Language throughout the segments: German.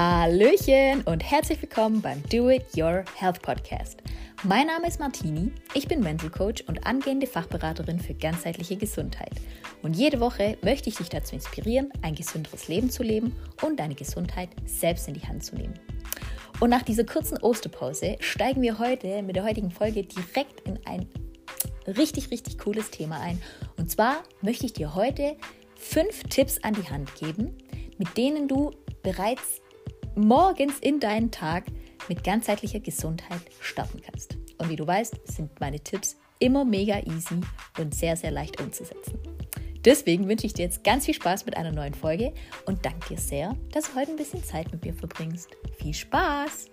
Hallöchen und herzlich willkommen beim Do It Your Health Podcast. Mein Name ist Martini, ich bin Mental Coach und angehende Fachberaterin für ganzheitliche Gesundheit. Und jede Woche möchte ich dich dazu inspirieren, ein gesünderes Leben zu leben und deine Gesundheit selbst in die Hand zu nehmen. Und nach dieser kurzen Osterpause steigen wir heute mit der heutigen Folge direkt in ein richtig, richtig cooles Thema ein. Und zwar möchte ich dir heute fünf Tipps an die Hand geben, mit denen du bereits morgens in deinen Tag mit ganzheitlicher Gesundheit starten kannst. Und wie du weißt, sind meine Tipps immer mega easy und sehr, sehr leicht umzusetzen. Deswegen wünsche ich dir jetzt ganz viel Spaß mit einer neuen Folge und danke dir sehr, dass du heute ein bisschen Zeit mit mir verbringst. Viel Spaß!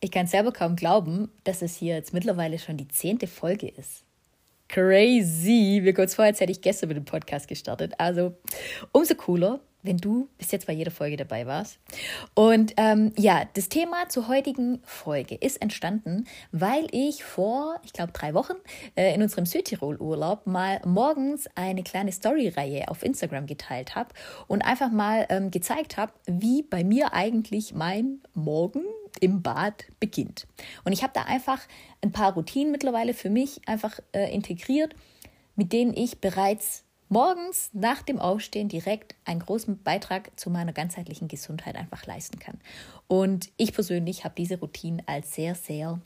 Ich kann selber kaum glauben, dass es hier jetzt mittlerweile schon die zehnte Folge ist. Crazy! Mir kurz vor, als hätte ich gestern mit dem Podcast gestartet. Also umso cooler, wenn du bis jetzt bei jeder Folge dabei warst. Und ähm, ja, das Thema zur heutigen Folge ist entstanden, weil ich vor, ich glaube, drei Wochen äh, in unserem Südtirol-Urlaub mal morgens eine kleine Story-Reihe auf Instagram geteilt habe und einfach mal ähm, gezeigt habe, wie bei mir eigentlich mein Morgen im Bad beginnt. Und ich habe da einfach ein paar Routinen mittlerweile für mich einfach äh, integriert, mit denen ich bereits morgens nach dem Aufstehen direkt einen großen Beitrag zu meiner ganzheitlichen Gesundheit einfach leisten kann. Und ich persönlich habe diese Routine als sehr, sehr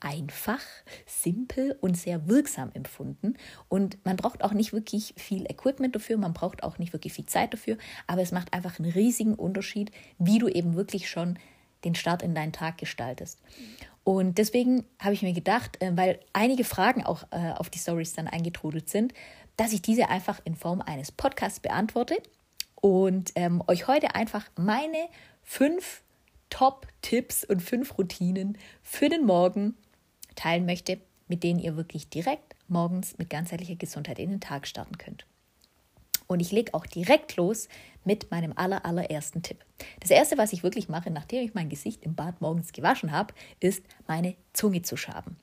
einfach, simpel und sehr wirksam empfunden. Und man braucht auch nicht wirklich viel Equipment dafür, man braucht auch nicht wirklich viel Zeit dafür, aber es macht einfach einen riesigen Unterschied, wie du eben wirklich schon den Start in deinen Tag gestaltest. Und deswegen habe ich mir gedacht, äh, weil einige Fragen auch äh, auf die Stories dann eingetrudelt sind, dass ich diese einfach in Form eines Podcasts beantworte und ähm, euch heute einfach meine fünf Top-Tipps und fünf Routinen für den Morgen teilen möchte, mit denen ihr wirklich direkt morgens mit ganzheitlicher Gesundheit in den Tag starten könnt. Und ich lege auch direkt los mit meinem aller, allerersten Tipp. Das erste, was ich wirklich mache, nachdem ich mein Gesicht im Bad morgens gewaschen habe, ist meine Zunge zu schaben.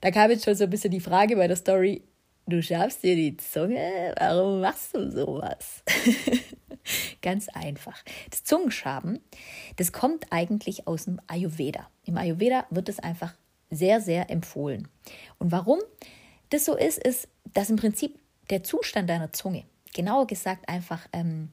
Da kam jetzt schon so ein bisschen die Frage bei der Story, Du schabst dir die Zunge? Warum machst du sowas? Ganz einfach. Das Zungenschaben, das kommt eigentlich aus dem Ayurveda. Im Ayurveda wird es einfach sehr, sehr empfohlen. Und warum das so ist, ist, dass im Prinzip der Zustand deiner Zunge, genauer gesagt einfach ähm,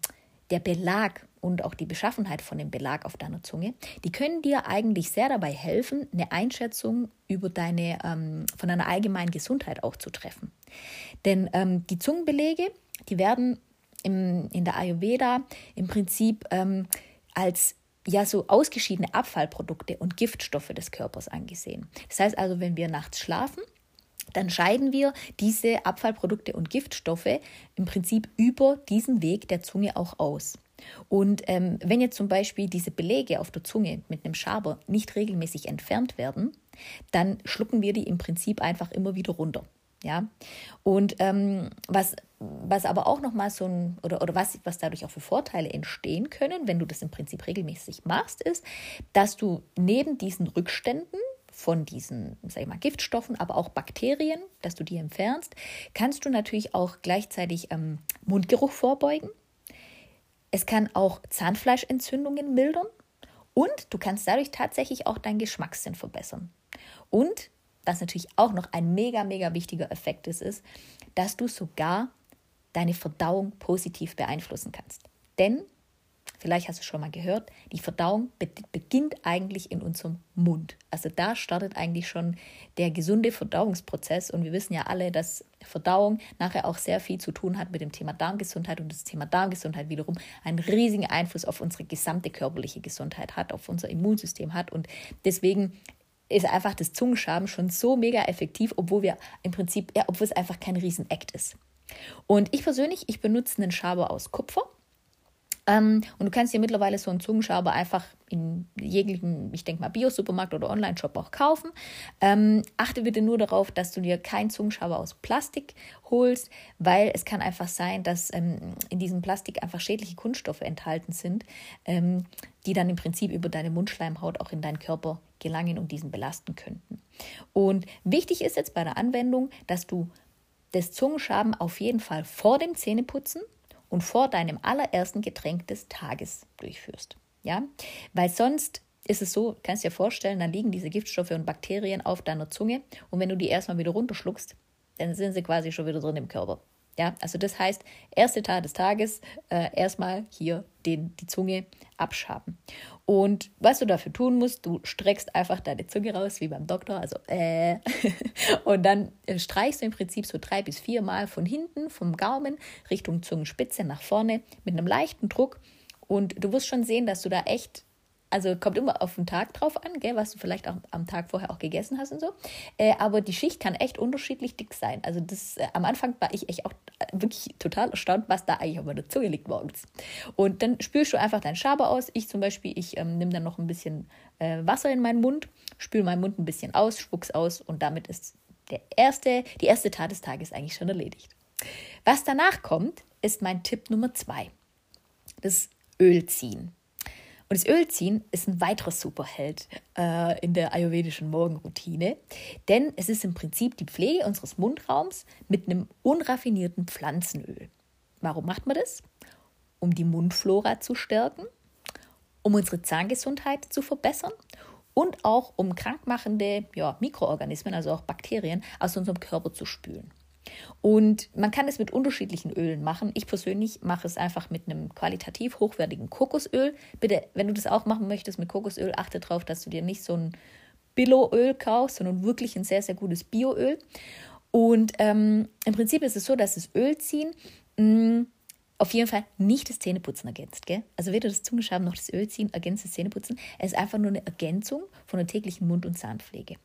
der Belag und auch die Beschaffenheit von dem Belag auf deiner Zunge, die können dir eigentlich sehr dabei helfen, eine Einschätzung über deine, ähm, von deiner allgemeinen Gesundheit auch zu treffen. Denn ähm, die Zungenbelege, die werden im, in der Ayurveda im Prinzip ähm, als ja so ausgeschiedene Abfallprodukte und Giftstoffe des Körpers angesehen. Das heißt also, wenn wir nachts schlafen, dann scheiden wir diese Abfallprodukte und Giftstoffe im Prinzip über diesen Weg der Zunge auch aus. Und ähm, wenn jetzt zum Beispiel diese Belege auf der Zunge mit einem Schaber nicht regelmäßig entfernt werden, dann schlucken wir die im Prinzip einfach immer wieder runter. Ja, und ähm, was, was aber auch nochmal so ein, oder, oder was, was dadurch auch für Vorteile entstehen können, wenn du das im Prinzip regelmäßig machst, ist, dass du neben diesen Rückständen von diesen, sag ich mal, Giftstoffen, aber auch Bakterien, dass du die entfernst, kannst du natürlich auch gleichzeitig ähm, Mundgeruch vorbeugen. Es kann auch Zahnfleischentzündungen mildern und du kannst dadurch tatsächlich auch deinen Geschmackssinn verbessern. Und was natürlich auch noch ein mega, mega wichtiger Effekt ist, ist, dass du sogar deine Verdauung positiv beeinflussen kannst. Denn, vielleicht hast du schon mal gehört, die Verdauung be beginnt eigentlich in unserem Mund. Also da startet eigentlich schon der gesunde Verdauungsprozess. Und wir wissen ja alle, dass Verdauung nachher auch sehr viel zu tun hat mit dem Thema Darmgesundheit und das Thema Darmgesundheit wiederum einen riesigen Einfluss auf unsere gesamte körperliche Gesundheit hat, auf unser Immunsystem hat. Und deswegen ist einfach das Zungenschaben schon so mega effektiv, obwohl wir im Prinzip, ja, obwohl es einfach kein Riesen-Act ist. Und ich persönlich, ich benutze einen Schaber aus Kupfer. Ähm, und du kannst dir mittlerweile so einen Zungenschaber einfach in jeglichen, ich denke mal, Bio-Supermarkt oder Online-Shop auch kaufen. Ähm, achte bitte nur darauf, dass du dir keinen Zungenschaber aus Plastik holst, weil es kann einfach sein, dass ähm, in diesem Plastik einfach schädliche Kunststoffe enthalten sind, ähm, die dann im Prinzip über deine Mundschleimhaut auch in deinen Körper gelangen und diesen belasten könnten. Und wichtig ist jetzt bei der Anwendung, dass du das Zungenschaben auf jeden Fall vor dem Zähneputzen und vor deinem allerersten Getränk des Tages durchführst. Ja, weil sonst ist es so, kannst dir vorstellen, dann liegen diese Giftstoffe und Bakterien auf deiner Zunge und wenn du die erstmal wieder runterschluckst, dann sind sie quasi schon wieder drin im Körper. Ja, also das heißt, erste Tat des Tages, äh, erstmal hier den, die Zunge abschaben. Und was du dafür tun musst, du streckst einfach deine Zunge raus, wie beim Doktor, also äh, und dann äh, streichst du im Prinzip so drei bis vier Mal von hinten, vom Gaumen Richtung Zungenspitze nach vorne mit einem leichten Druck. Und du wirst schon sehen, dass du da echt also kommt immer auf den Tag drauf an, gell, was du vielleicht auch am Tag vorher auch gegessen hast und so. Äh, aber die Schicht kann echt unterschiedlich dick sein. Also das, äh, am Anfang war ich echt auch äh, wirklich total erstaunt, was da eigentlich auf meiner Zunge liegt morgens. Und dann spülst du einfach deinen Schaber aus. Ich zum Beispiel, ich ähm, nehme dann noch ein bisschen äh, Wasser in meinen Mund, spüle meinen Mund ein bisschen aus, spuck's aus und damit ist der erste, die erste Tat des Tages eigentlich schon erledigt. Was danach kommt, ist mein Tipp Nummer zwei. Das Öl ziehen. Und das Ölziehen ist ein weiterer Superheld äh, in der ayurvedischen Morgenroutine, denn es ist im Prinzip die Pflege unseres Mundraums mit einem unraffinierten Pflanzenöl. Warum macht man das? Um die Mundflora zu stärken, um unsere Zahngesundheit zu verbessern und auch um krankmachende ja, Mikroorganismen, also auch Bakterien, aus unserem Körper zu spülen. Und man kann es mit unterschiedlichen Ölen machen. Ich persönlich mache es einfach mit einem qualitativ hochwertigen Kokosöl. Bitte, wenn du das auch machen möchtest mit Kokosöl, achte darauf, dass du dir nicht so ein Billo-Öl kaufst, sondern wirklich ein sehr, sehr gutes Bioöl. Und ähm, im Prinzip ist es so, dass das Ölziehen mh, mm, auf jeden Fall nicht das Zähneputzen ergänzt. Gell? Also weder das Zungeschaben noch das Ölziehen ergänzt das Zähneputzen. Es ist einfach nur eine Ergänzung von der täglichen Mund- und Zahnpflege.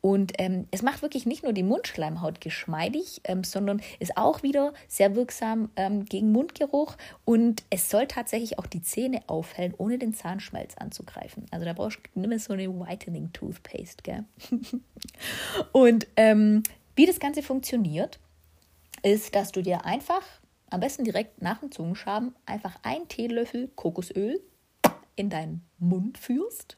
Und ähm, es macht wirklich nicht nur die Mundschleimhaut geschmeidig, ähm, sondern ist auch wieder sehr wirksam ähm, gegen Mundgeruch und es soll tatsächlich auch die Zähne aufhellen, ohne den Zahnschmelz anzugreifen. Also da brauchst du nicht so eine Whitening Toothpaste. Gell? und ähm, wie das Ganze funktioniert, ist, dass du dir einfach, am besten direkt nach dem Zungenschaben, einfach einen Teelöffel Kokosöl in deinen Mund führst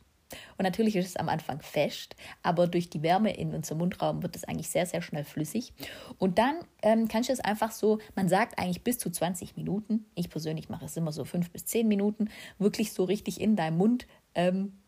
und natürlich ist es am Anfang fest, aber durch die Wärme in unserem Mundraum wird es eigentlich sehr, sehr schnell flüssig. Und dann ähm, kannst du es einfach so, man sagt eigentlich bis zu 20 Minuten, ich persönlich mache es immer so 5 bis 10 Minuten, wirklich so richtig in deinem Mund ähm,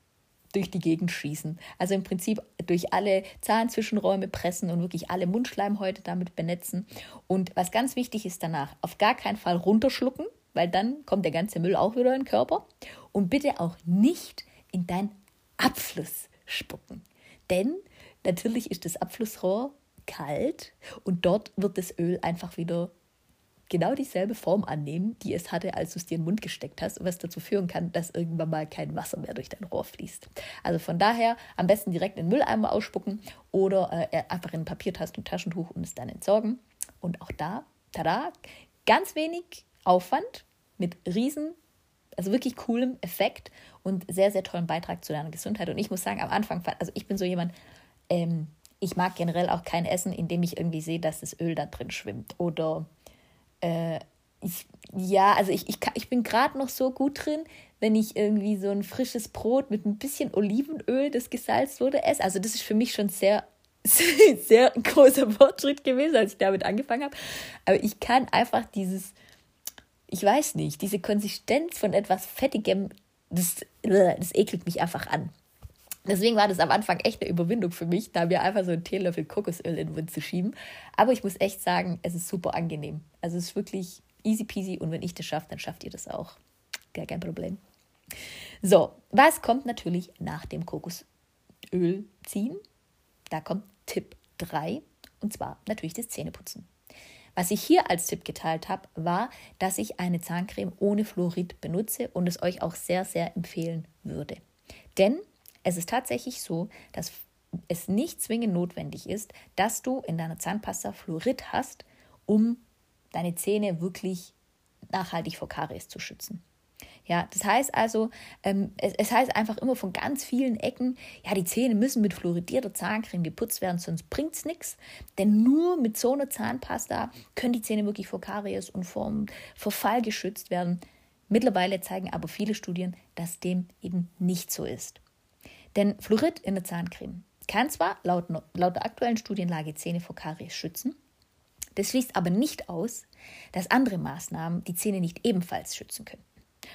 durch die Gegend schießen. Also im Prinzip durch alle Zahnzwischenräume pressen und wirklich alle Mundschleimhäute damit benetzen. Und was ganz wichtig ist danach, auf gar keinen Fall runterschlucken, weil dann kommt der ganze Müll auch wieder in den Körper. Und bitte auch nicht in dein Abfluss spucken. Denn natürlich ist das Abflussrohr kalt und dort wird das Öl einfach wieder genau dieselbe Form annehmen, die es hatte, als du es dir in den Mund gesteckt hast, was dazu führen kann, dass irgendwann mal kein Wasser mehr durch dein Rohr fließt. Also von daher am besten direkt in den Mülleimer ausspucken oder äh, einfach in Papiertasten und Taschentuch und es dann entsorgen. Und auch da, tada, ganz wenig Aufwand mit riesen also wirklich coolem Effekt und sehr, sehr tollen Beitrag zu deiner Gesundheit. Und ich muss sagen, am Anfang, also ich bin so jemand, ähm, ich mag generell auch kein Essen, in dem ich irgendwie sehe, dass das Öl da drin schwimmt. Oder äh, ich, ja, also ich, ich, ich bin gerade noch so gut drin, wenn ich irgendwie so ein frisches Brot mit ein bisschen Olivenöl, das gesalzt wurde, esse. Also das ist für mich schon sehr sehr großer Fortschritt gewesen, als ich damit angefangen habe. Aber ich kann einfach dieses ich weiß nicht, diese Konsistenz von etwas Fettigem, das, das ekelt mich einfach an. Deswegen war das am Anfang echt eine Überwindung für mich, da mir einfach so einen Teelöffel Kokosöl in den Mund zu schieben. Aber ich muss echt sagen, es ist super angenehm. Also es ist wirklich easy peasy und wenn ich das schaffe, dann schafft ihr das auch. Gar kein Problem. So, was kommt natürlich nach dem Kokosöl ziehen? Da kommt Tipp 3 und zwar natürlich das Zähneputzen. Was ich hier als Tipp geteilt habe, war, dass ich eine Zahncreme ohne Fluorid benutze und es euch auch sehr, sehr empfehlen würde. Denn es ist tatsächlich so, dass es nicht zwingend notwendig ist, dass du in deiner Zahnpasta Fluorid hast, um deine Zähne wirklich nachhaltig vor Karies zu schützen. Ja, das heißt also, ähm, es, es, heißt einfach immer von ganz vielen Ecken, ja, die Zähne müssen mit fluoridierter Zahncreme geputzt werden, sonst bringt es nichts. Denn nur mit so einer Zahnpasta können die Zähne wirklich vor Karies und vor Verfall geschützt werden. Mittlerweile zeigen aber viele Studien, dass dem eben nicht so ist. Denn Fluorid in der Zahncreme kann zwar laut, laut der aktuellen Studienlage Zähne vor Karies schützen, Das schließt aber nicht aus, dass andere Maßnahmen die Zähne nicht ebenfalls schützen können.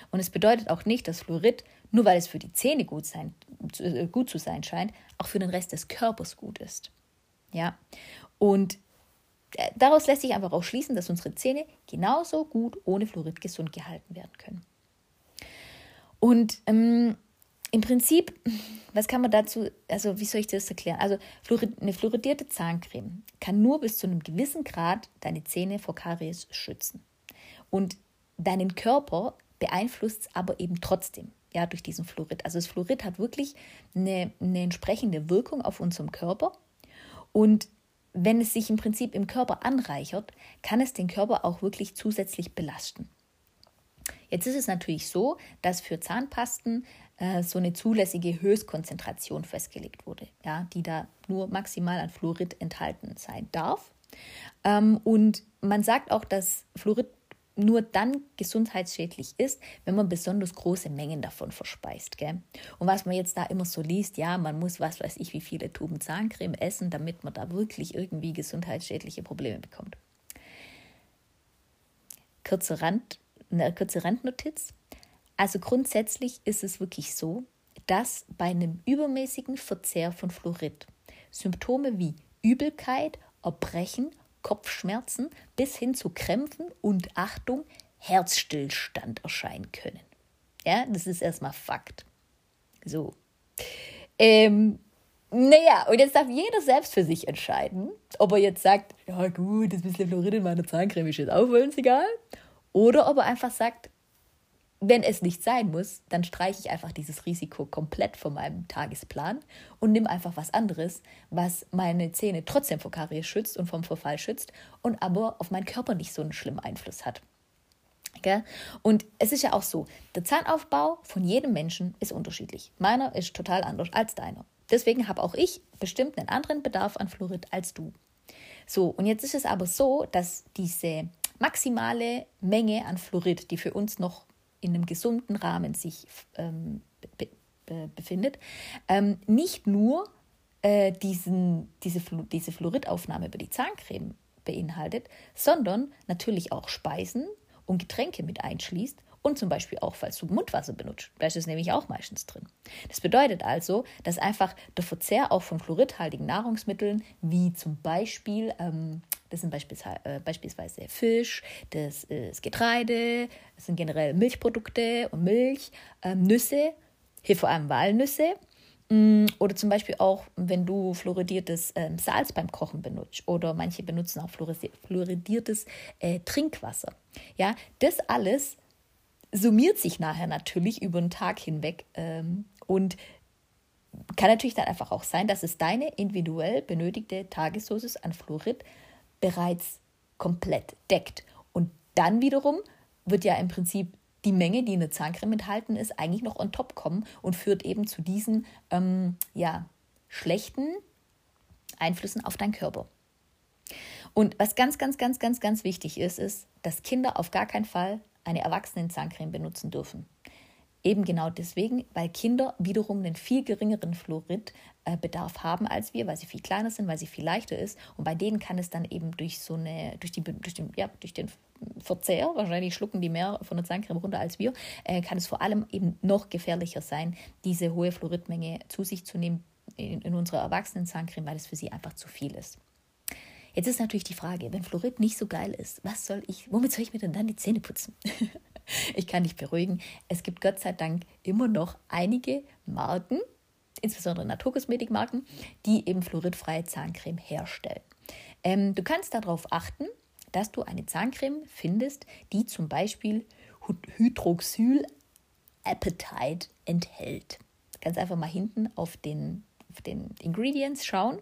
Und es bedeutet auch nicht, dass Fluorid, nur weil es für die Zähne gut, sein, äh, gut zu sein scheint, auch für den Rest des Körpers gut ist. Ja, und äh, daraus lässt sich einfach auch schließen, dass unsere Zähne genauso gut ohne Fluorid gesund gehalten werden können. Und ähm, im Prinzip, was kann man dazu, also wie soll ich das erklären? Also eine fluoridierte Zahncreme kann nur bis zu einem gewissen Grad deine Zähne vor Karies schützen. Und deinen Körper beeinflusst es aber eben trotzdem, ja, durch diesen Fluorid. Also das Fluorid hat wirklich eine, eine entsprechende Wirkung auf unserem Körper. Und wenn es sich im Prinzip im Körper anreichert, kann es den Körper auch wirklich zusätzlich belasten. Jetzt ist es natürlich so, dass für Zahnpasten äh, so eine zulässige Höchstkonzentration festgelegt wurde, ja, die da nur maximal an Fluorid enthalten sein darf. Ähm, und man sagt auch, dass Fluorid nur dann gesundheitsschädlich ist, wenn man besonders große Mengen davon verspeist. Gell? Und was man jetzt da immer so liest, ja, man muss was weiß ich, wie viele Tuben Zahncreme essen, damit man da wirklich irgendwie gesundheitsschädliche Probleme bekommt. Kurze, Rand, eine kurze Randnotiz. Also grundsätzlich ist es wirklich so, dass bei einem übermäßigen Verzehr von Fluorid Symptome wie Übelkeit, Erbrechen Kopfschmerzen bis hin zu Krämpfen und Achtung, Herzstillstand erscheinen können. Ja, das ist erstmal Fakt. So. Ähm, naja, und jetzt darf jeder selbst für sich entscheiden, ob er jetzt sagt, ja gut, das bisschen Fluorid in meiner Zahncreme ist jetzt auch wohl egal. Oder ob er einfach sagt, wenn es nicht sein muss, dann streiche ich einfach dieses Risiko komplett von meinem Tagesplan und nehme einfach was anderes, was meine Zähne trotzdem vor Karies schützt und vom Verfall schützt und aber auf meinen Körper nicht so einen schlimmen Einfluss hat. Okay? Und es ist ja auch so, der Zahnaufbau von jedem Menschen ist unterschiedlich. Meiner ist total anders als deiner. Deswegen habe auch ich bestimmt einen anderen Bedarf an Fluorid als du. So, und jetzt ist es aber so, dass diese maximale Menge an Fluorid, die für uns noch in einem gesunden Rahmen sich ähm, be be befindet, ähm, nicht nur äh, diesen, diese, Flu diese Fluoridaufnahme über die Zahncreme beinhaltet, sondern natürlich auch Speisen und Getränke mit einschließt und zum Beispiel auch, falls du Mundwasser benutzt. Da ist es nämlich auch meistens drin. Das bedeutet also, dass einfach der Verzehr auch von fluoridhaltigen Nahrungsmitteln, wie zum Beispiel ähm, das sind äh, beispielsweise Fisch, das ist Getreide, das sind generell Milchprodukte und Milch, ähm, Nüsse, hier vor allem Walnüsse. Mm, oder zum Beispiel auch, wenn du fluoridiertes ähm, Salz beim Kochen benutzt oder manche benutzen auch fluoridiertes äh, Trinkwasser. Ja, das alles summiert sich nachher natürlich über den Tag hinweg ähm, und kann natürlich dann einfach auch sein, dass es deine individuell benötigte Tagesdosis an Fluorid bereits komplett deckt. Und dann wiederum wird ja im Prinzip die Menge, die in der Zahncreme enthalten ist, eigentlich noch on top kommen und führt eben zu diesen ähm, ja, schlechten Einflüssen auf deinen Körper. Und was ganz, ganz, ganz, ganz, ganz wichtig ist, ist, dass Kinder auf gar keinen Fall eine Erwachsenen-Zahncreme benutzen dürfen. Eben genau deswegen, weil Kinder wiederum einen viel geringeren Fluoridbedarf haben als wir, weil sie viel kleiner sind, weil sie viel leichter ist. Und bei denen kann es dann eben durch so eine, durch die, durch den, ja, durch den Verzehr, wahrscheinlich schlucken die mehr von der Zahncreme runter als wir, äh, kann es vor allem eben noch gefährlicher sein, diese hohe Fluoridmenge zu sich zu nehmen in, in unserer erwachsenen Zahncreme, weil es für sie einfach zu viel ist. Jetzt ist natürlich die Frage, wenn Fluorid nicht so geil ist, was soll ich, womit soll ich mir denn dann die Zähne putzen? ich kann dich beruhigen, es gibt Gott sei Dank immer noch einige Marken, insbesondere Naturkosmetikmarken, die eben fluoridfreie Zahncreme herstellen. Ähm, du kannst darauf achten, dass du eine Zahncreme findest, die zum Beispiel Hydroxyl Appetite enthält. Kannst einfach mal hinten auf den, auf den Ingredients schauen.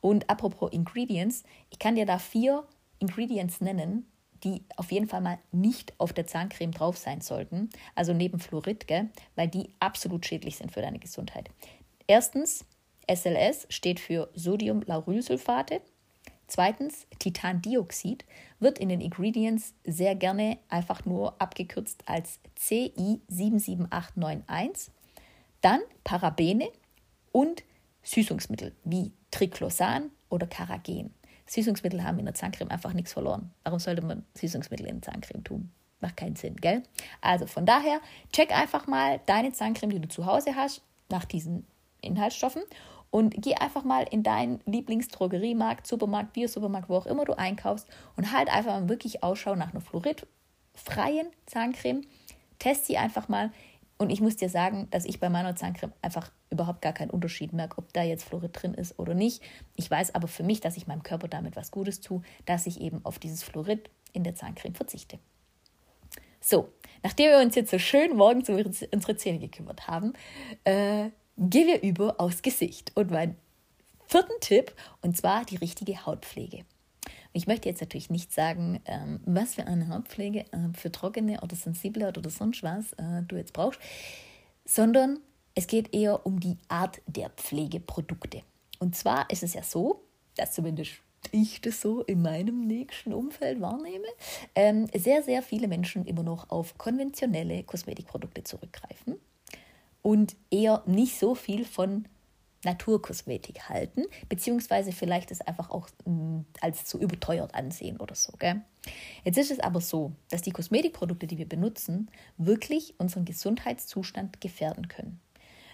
Und apropos Ingredients, ich kann dir da vier Ingredients nennen, die auf jeden Fall mal nicht auf der Zahncreme drauf sein sollten, also neben Fluorid, gell, weil die absolut schädlich sind für deine Gesundheit. Erstens, SLS steht für Sodiumlaurylsulfate. Zweitens, Titandioxid wird in den Ingredients sehr gerne einfach nur abgekürzt als CI77891. Dann Parabene und Süßungsmittel wie Triclosan oder Caragen. Süßungsmittel haben in der Zahncreme einfach nichts verloren. Warum sollte man Süßungsmittel in Zahncreme tun? Macht keinen Sinn, gell? Also von daher, check einfach mal deine Zahncreme, die du zu Hause hast, nach diesen Inhaltsstoffen und geh einfach mal in deinen Lieblingsdrogeriemarkt, Supermarkt, Biosupermarkt, wo auch immer du einkaufst und halt einfach mal wirklich Ausschau nach einer fluoridfreien Zahncreme. Test sie einfach mal. Und ich muss dir sagen, dass ich bei meiner Zahncreme einfach überhaupt gar keinen Unterschied merke, ob da jetzt Fluorid drin ist oder nicht. Ich weiß aber für mich, dass ich meinem Körper damit was Gutes tue, dass ich eben auf dieses Fluorid in der Zahncreme verzichte. So, nachdem wir uns jetzt so schön morgens um unsere Zähne gekümmert haben, äh, gehen wir über aufs Gesicht. Und mein vierten Tipp, und zwar die richtige Hautpflege. Ich möchte jetzt natürlich nicht sagen, ähm, was für eine Hautpflege äh, für trockene oder sensible oder sonst was äh, du jetzt brauchst, sondern es geht eher um die Art der Pflegeprodukte. Und zwar ist es ja so, dass zumindest ich das so in meinem nächsten Umfeld wahrnehme, ähm, sehr, sehr viele Menschen immer noch auf konventionelle Kosmetikprodukte zurückgreifen und eher nicht so viel von Naturkosmetik halten, beziehungsweise vielleicht es einfach auch mh, mm, als zu überteuert ansehen oder so. Gell? Jetzt ist es aber so, dass die Kosmetikprodukte, die wir benutzen, wirklich unseren Gesundheitszustand gefährden können.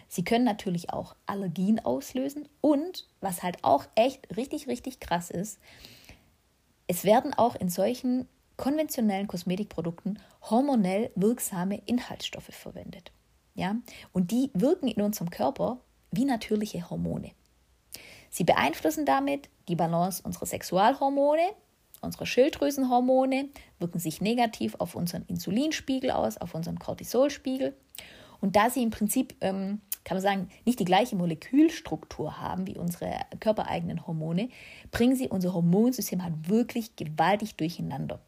Sie können natürlich auch Allergien auslösen und, was halt auch echt richtig, richtig krass ist, es werden auch in solchen konventionellen Kosmetikprodukten hormonell wirksame Inhaltsstoffe verwendet. Ja? Und die wirken in unserem Körper wie natürliche Hormone. Sie beeinflussen damit die Balance unserer Sexualhormone, unserer Schilddrüsenhormone, wirken sich negativ auf unseren Insulinspiegel aus, auf unseren Cortisolspiegel. Und da sie im Prinzip, ähm, kann man sagen, nicht die gleiche Molekülstruktur haben wie unsere körpereigenen Hormone, bringen sie unser Hormonsystem halt wirklich gewaltig durcheinander.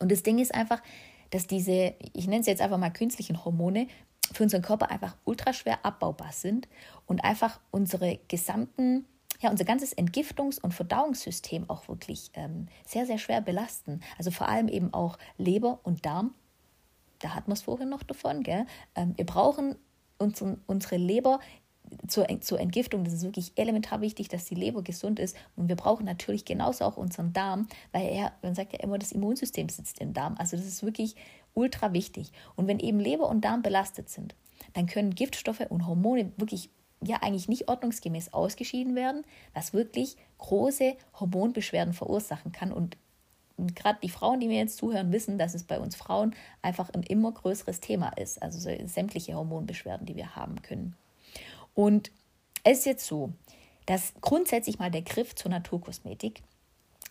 Und das Ding ist einfach, dass diese, ich nenne es jetzt einfach mal künstlichen Hormone, für unseren Körper einfach ultra schwer abbaubar sind und einfach unsere gesamten, ja, unser ganzes Entgiftungs- und Verdauungssystem auch wirklich ähm, sehr, sehr schwer belasten. Also vor allem eben auch Leber und Darm. Da hat man es vorhin noch davon, gell? Ähm, wir brauchen unseren, unsere Leber zur, zur Entgiftung, das ist wirklich elementar wichtig, dass die Leber gesund ist. Und wir brauchen natürlich genauso auch unseren Darm, weil er, man sagt ja immer, das Immunsystem sitzt im Darm. Also das ist wirklich ultra wichtig. Und wenn eben Leber und Darm belastet sind, dann können Giftstoffe und Hormone wirklich ja eigentlich nicht ordnungsgemäß ausgeschieden werden, was wirklich große Hormonbeschwerden verursachen kann. Und gerade die Frauen, die mir jetzt zuhören, wissen, dass es bei uns Frauen einfach ein immer größeres Thema ist. Also so sämtliche Hormonbeschwerden, die wir haben können. Und es ist jetzt so, dass grundsätzlich mal der Griff zur Naturkosmetik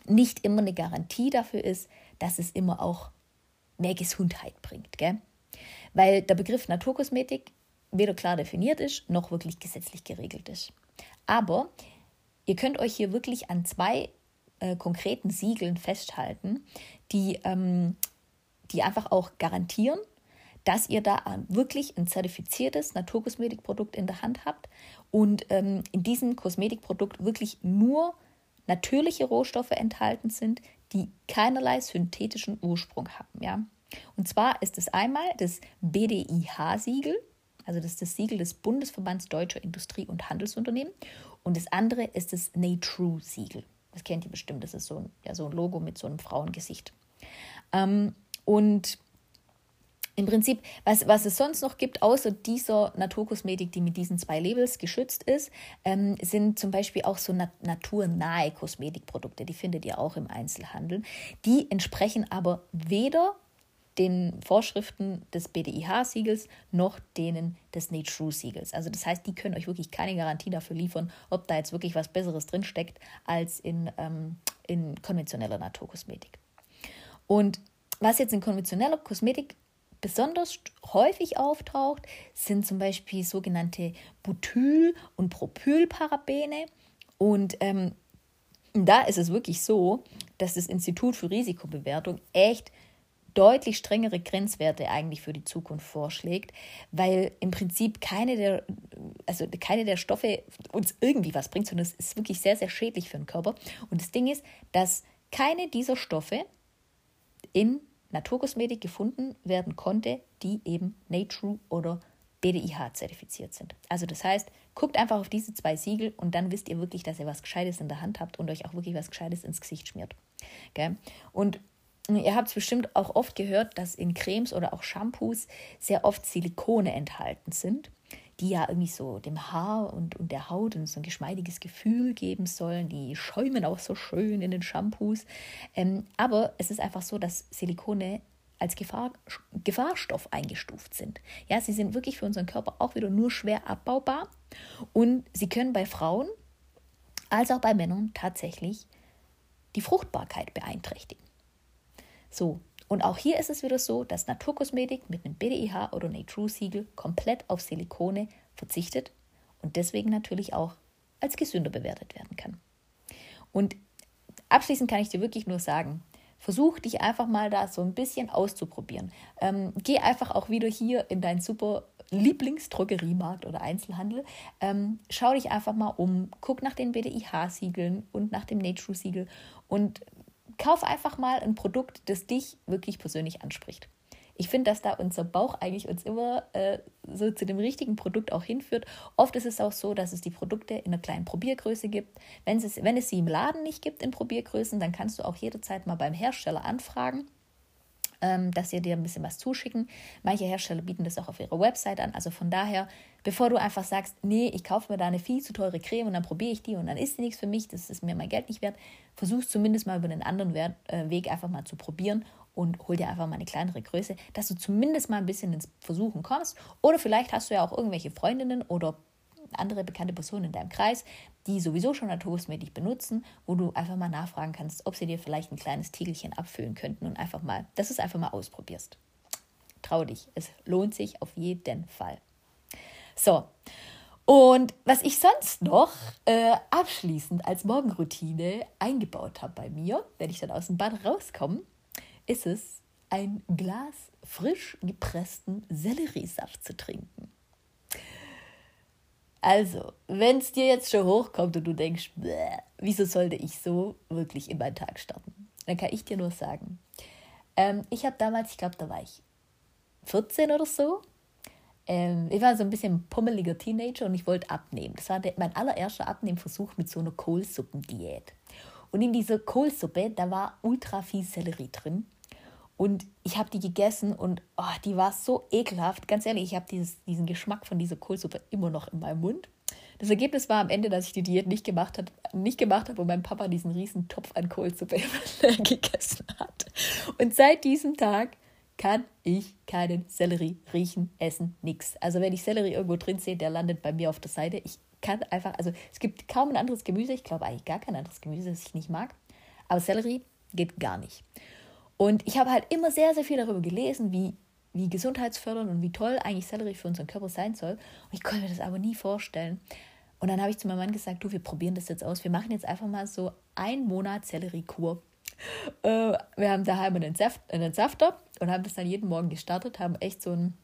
nicht immer eine Garantie dafür ist, dass es immer auch mehr Gesundheit bringt. Gell? Weil der Begriff Naturkosmetik weder klar definiert ist, noch wirklich gesetzlich geregelt ist. Aber ihr könnt euch hier wirklich an zwei äh, konkreten Siegeln festhalten, die, ähm, die einfach auch garantieren, dass ihr da wirklich ein zertifiziertes Naturkosmetikprodukt in der Hand habt und ähm, in diesem Kosmetikprodukt wirklich nur natürliche Rohstoffe enthalten sind, die keinerlei synthetischen Ursprung haben. Ja? Und zwar ist es einmal das BDIH-Siegel, also das ist das Siegel des Bundesverbands Deutscher Industrie- und Handelsunternehmen. Und das andere ist das NATRU-Siegel. Das kennt ihr bestimmt, das ist so ein, ja, so ein Logo mit so einem Frauengesicht. Ähm, und im Prinzip, was, was es sonst noch gibt, außer dieser Naturkosmetik, die mit diesen zwei Labels geschützt ist, ähm, sind zum Beispiel auch so nat naturnahe Kosmetikprodukte. Die findet ihr auch im Einzelhandel. Die entsprechen aber weder den Vorschriften des BDIH-Siegels noch denen des Nature-Siegels. Also das heißt, die können euch wirklich keine Garantie dafür liefern, ob da jetzt wirklich was Besseres drinsteckt als in, ähm, in konventioneller Naturkosmetik. Und was jetzt in konventioneller Kosmetik besonders häufig auftaucht, sind zum Beispiel sogenannte Butyl- und Propylparabene. Und ähm, da ist es wirklich so, dass das Institut für Risikobewertung echt deutlich strengere Grenzwerte eigentlich für die Zukunft vorschlägt, weil im Prinzip keine der, also keine der Stoffe uns irgendwie was bringt, sondern es ist wirklich sehr, sehr schädlich für den Körper. Und das Ding ist, dass keine dieser Stoffe in Naturkosmetik gefunden werden konnte, die eben Nature oder BDIH zertifiziert sind. Also das heißt, guckt einfach auf diese zwei Siegel und dann wisst ihr wirklich, dass ihr was Gescheites in der Hand habt und euch auch wirklich was Gescheites ins Gesicht schmiert. Okay? Und ihr habt es bestimmt auch oft gehört, dass in Cremes oder auch Shampoos sehr oft Silikone enthalten sind die ja irgendwie so dem Haar und, und der Haut so ein geschmeidiges Gefühl geben sollen. Die schäumen auch so schön in den Shampoos. Ähm, aber es ist einfach so, dass Silikone als Gefahr, Gefahrstoff eingestuft sind. Ja, sie sind wirklich für unseren Körper auch wieder nur schwer abbaubar und sie können bei Frauen als auch bei Männern tatsächlich die Fruchtbarkeit beeinträchtigen. So, und auch hier ist es wieder so, dass Naturkosmetik mit einem BDIH oder Nature-Siegel komplett auf Silikone verzichtet und deswegen natürlich auch als gesünder bewertet werden kann. Und abschließend kann ich dir wirklich nur sagen, versuch dich einfach mal da so ein bisschen auszuprobieren. Ähm, geh einfach auch wieder hier in deinen super Lieblingsdrogeriemarkt oder Einzelhandel. Ähm, schau dich einfach mal um, guck nach den BDIH-Siegeln und nach dem Nature-Siegel und kauf einfach mal ein Produkt, das dich wirklich persönlich anspricht. Ich finde, dass da unser Bauch eigentlich uns immer äh, so zu dem richtigen Produkt auch hinführt. Oft ist es auch so, dass es die Produkte in einer kleinen Probiergröße gibt. Wenn es, wenn es sie im Laden nicht gibt in Probiergrößen, dann kannst du auch jederzeit mal beim Hersteller anfragen dass sie dir ein bisschen was zuschicken. Manche Hersteller bieten das auch auf ihrer Website an. Also von daher, bevor du einfach sagst, nee, ich kaufe mir da eine viel zu teure Creme und dann probiere ich die und dann ist sie nichts für mich, das ist mir mein Geld nicht wert, versuch zumindest mal über einen anderen äh, Weg einfach mal zu probieren und hol dir einfach mal eine kleinere Größe, dass du zumindest mal ein bisschen ins Versuchen kommst. Oder vielleicht hast du ja auch irgendwelche Freundinnen oder andere bekannte Personen in deinem Kreis, die sowieso schon Naturkosmetik benutzen, wo du einfach mal nachfragen kannst, ob sie dir vielleicht ein kleines Tiegelchen abfüllen könnten und einfach mal, dass du es einfach mal ausprobierst. Trau dich, es lohnt sich auf jeden Fall. So, und was ich sonst noch äh, abschließend als Morgenroutine eingebaut habe bei mir, wenn ich dann aus dem Bad rauskomme, ist es, ein Glas frisch gepressten Selleriesaft zu trinken. Also, wenn es dir jetzt schon hochkommt und du denkst, wieso sollte ich so wirklich in meinen Tag starten, dann kann ich dir nur sagen, ähm, ich habe damals, ich glaube, da war ich 14 oder so. Ähm, ich war so ein bisschen pummeliger Teenager und ich wollte abnehmen. Das war der, mein allererster Abnehmversuch mit so einer Kohlsuppendiät. Und in dieser Kohlsuppe, da war ultra viel Sellerie drin. Und ich habe die gegessen und oh, die war so ekelhaft. Ganz ehrlich, ich habe diesen Geschmack von dieser Kohlsuppe immer noch in meinem Mund. Das Ergebnis war am Ende, dass ich die Diät nicht gemacht, hat, nicht gemacht habe und mein Papa diesen riesen Topf an Kohlsuppe gegessen hat. Und seit diesem Tag kann ich keinen Sellerie riechen, essen, nix. Also wenn ich Sellerie irgendwo drin sehe, der landet bei mir auf der Seite. Ich kann einfach, also es gibt kaum ein anderes Gemüse, ich glaube eigentlich gar kein anderes Gemüse, das ich nicht mag. Aber Sellerie geht gar nicht. Und ich habe halt immer sehr, sehr viel darüber gelesen, wie, wie gesundheitsfördernd und wie toll eigentlich Sellerie für unseren Körper sein soll. Und ich konnte mir das aber nie vorstellen. Und dann habe ich zu meinem Mann gesagt, du, wir probieren das jetzt aus. Wir machen jetzt einfach mal so einen Monat Selleriekur. Äh, wir haben daheim einen, Saft, einen Safter und haben das dann jeden Morgen gestartet, haben echt so ein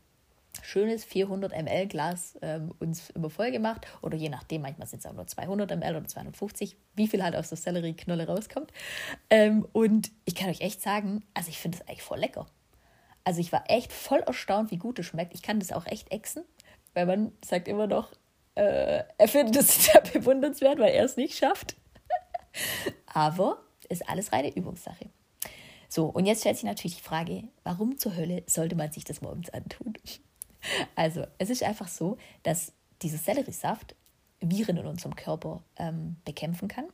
schönes 400 ml Glas ähm, uns immer voll gemacht oder je nachdem, manchmal sind es auch nur 200 ml oder 250, wie viel halt aus der Sellerieknolle rauskommt. Ähm, und ich kann euch echt sagen, also ich finde es eigentlich voll lecker. Also ich war echt voll erstaunt, wie gut es schmeckt. Ich kann das auch echt exen, weil man sagt immer noch, äh, er findet es sehr bewundernswert, weil er es nicht schafft. Aber ist alles reine Übungssache. So, und jetzt stellt sich natürlich die Frage, warum zur Hölle sollte man sich das morgens antun? Also, es ist einfach so, dass dieser Selleriesaft Viren in unserem Körper ähm, bekämpfen kann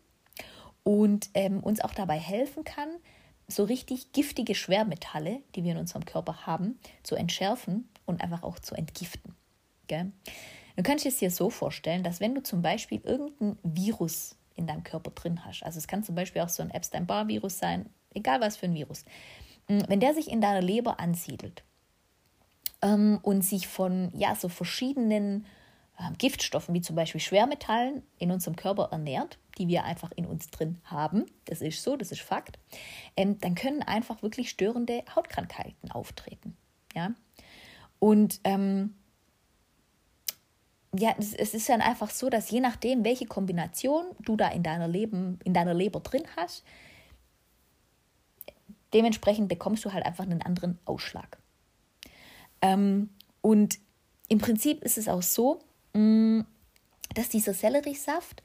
und ähm, uns auch dabei helfen kann, so richtig giftige Schwermetalle, die wir in unserem Körper haben, zu entschärfen und einfach auch zu entgiften. Gell? Du kannst es dir so vorstellen, dass wenn du zum Beispiel irgendein Virus in deinem Körper drin hast, also es kann zum Beispiel auch so ein Epstein-Barr-Virus sein, egal was für ein Virus, wenn der sich in deiner Leber ansiedelt ähm, und sich von ja, so verschiedenen äh, Giftstoffen, wie zum Beispiel Schwermetallen, in unserem Körper ernährt, die wir einfach in uns drin haben, das ist so, das ist Fakt, ähm, dann können einfach wirklich störende Hautkrankheiten auftreten. Ja? Und ähm, ja, es, ist dann einfach so, dass je nachdem, welche Kombination du da in deiner, Leben, in deiner Leber drin hast, dementsprechend bekommst du halt einfach einen anderen Ausschlag. Ähm, und im Prinzip ist es auch so, mm, dass dieser Selleriesaft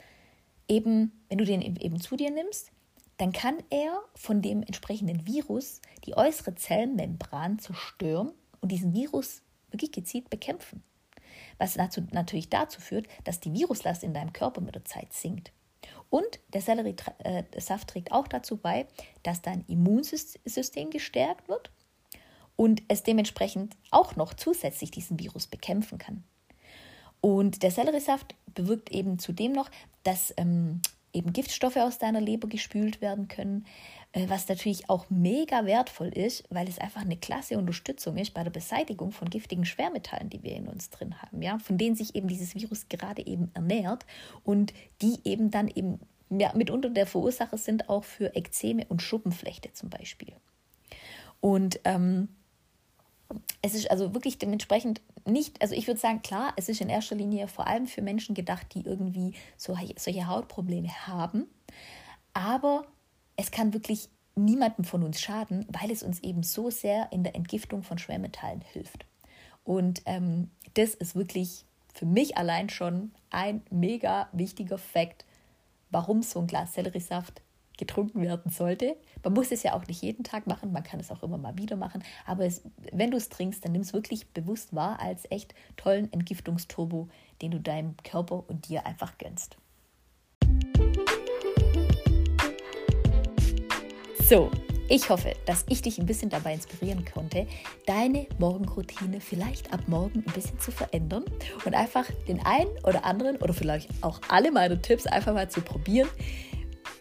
eben, wenn du den eben zu dir nimmst, dann kann er von dem entsprechenden Virus die äußere Zellmembran zerstören und diesen Virus wirklich gezielt bekämpfen. Was dazu, natürlich dazu führt, dass die Viruslast in deinem Körper mit der Zeit sinkt. Und der Selleriesaft trägt auch dazu bei, dass dein Immunsystem gestärkt wird und es dementsprechend auch noch zusätzlich diesen Virus bekämpfen kann. Und der Selleriesaft bewirkt eben zudem noch, dass ähm, eben Giftstoffe aus deiner Leber gespült werden können, äh, was natürlich auch mega wertvoll ist, weil es einfach eine klasse Unterstützung ist bei der Beseitigung von giftigen Schwermetallen, die wir in uns drin haben, ja, von denen sich eben dieses Virus gerade eben ernährt und die eben dann eben ja, mitunter der Verursacher sind auch für Ekzeme und Schuppenflechte zum Beispiel. Und ähm, es ist also wirklich dementsprechend nicht, also ich würde sagen, klar, es ist in erster Linie vor allem für Menschen gedacht, die irgendwie so, solche Hautprobleme haben. Aber es kann wirklich niemandem von uns schaden, weil es uns eben so sehr in der Entgiftung von Schwermetallen hilft. Und ähm, das ist wirklich für mich allein schon ein mega wichtiger Fakt, warum so ein Glas Selleriesaft getrunken werden sollte. Man muss es ja auch nicht jeden Tag machen, man kann es auch immer mal wieder machen. Aber es, wenn du es trinkst, dann nimm es wirklich bewusst wahr als echt tollen Entgiftungsturbo, den du deinem Körper und dir einfach gönnst. So, ich hoffe, dass ich dich ein bisschen dabei inspirieren konnte, deine Morgenroutine vielleicht ab morgen ein bisschen zu verändern und einfach den einen oder anderen oder vielleicht auch alle meine Tipps einfach mal zu probieren.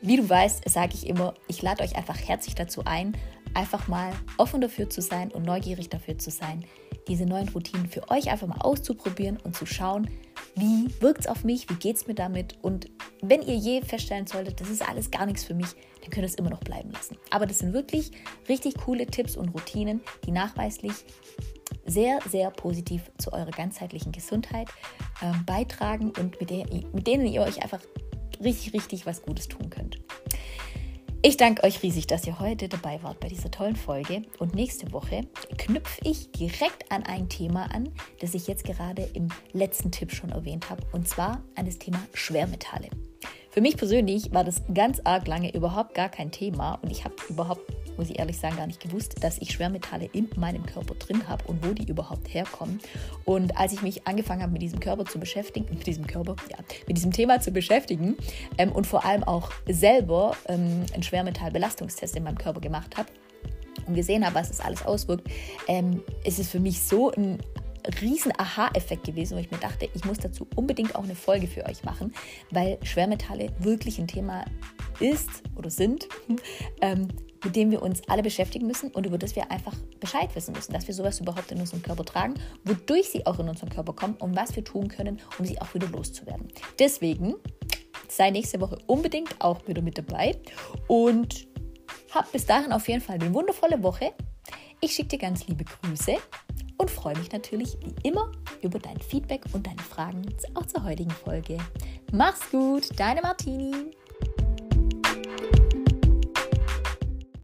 Wie du weißt, sage ich immer, ich lade euch einfach herzlich dazu ein, einfach mal offen dafür zu sein und neugierig dafür zu sein, diese neuen Routinen für euch einfach mal auszuprobieren und zu schauen, wie wirkt es auf mich, wie geht es mir damit und wenn ihr je feststellen solltet, das ist alles gar nichts für mich, dann könnt ihr es immer noch bleiben lassen. Aber das sind wirklich richtig coole Tipps und Routinen, die nachweislich sehr, sehr positiv zu eurer ganzheitlichen Gesundheit äh, beitragen und mit, der, mit denen ihr euch einfach richtig, richtig was Gutes tun könnt. Ich danke euch riesig, dass ihr heute dabei wart bei dieser tollen Folge. Und nächste Woche knüpfe ich direkt an ein Thema an, das ich jetzt gerade im letzten Tipp schon erwähnt habe, und zwar an das Thema Schwermetalle. Für mich persönlich war das ganz arg lange überhaupt gar kein Thema und ich habe überhaupt muss ich ehrlich sagen, gar nicht gewusst, dass ich Schwermetalle in meinem Körper drin habe und wo die überhaupt herkommen. Und als ich mich angefangen habe, mit diesem Körper zu beschäftigen, mit diesem Körper, ja, mit diesem Thema zu beschäftigen ähm, und vor allem auch selber ähm, einen Schwermetallbelastungstest in meinem Körper gemacht habe, und gesehen habe, was es alles auswirkt, ähm, ist es für mich so ein riesen Aha-Effekt gewesen, wo ich mir dachte, ich muss dazu unbedingt auch eine Folge für euch machen, weil Schwermetalle wirklich ein Thema ist oder sind, ähm, mit dem wir uns alle beschäftigen müssen und über das wir einfach Bescheid wissen müssen, dass wir sowas überhaupt in unserem Körper tragen, wodurch sie auch in unseren Körper kommen und was wir tun können, um sie auch wieder loszuwerden. Deswegen sei nächste Woche unbedingt auch wieder mit dabei und hab bis dahin auf jeden Fall eine wundervolle Woche. Ich schicke dir ganz liebe Grüße und freue mich natürlich wie immer über dein Feedback und deine Fragen auch zur heutigen Folge. Mach's gut, deine Martini.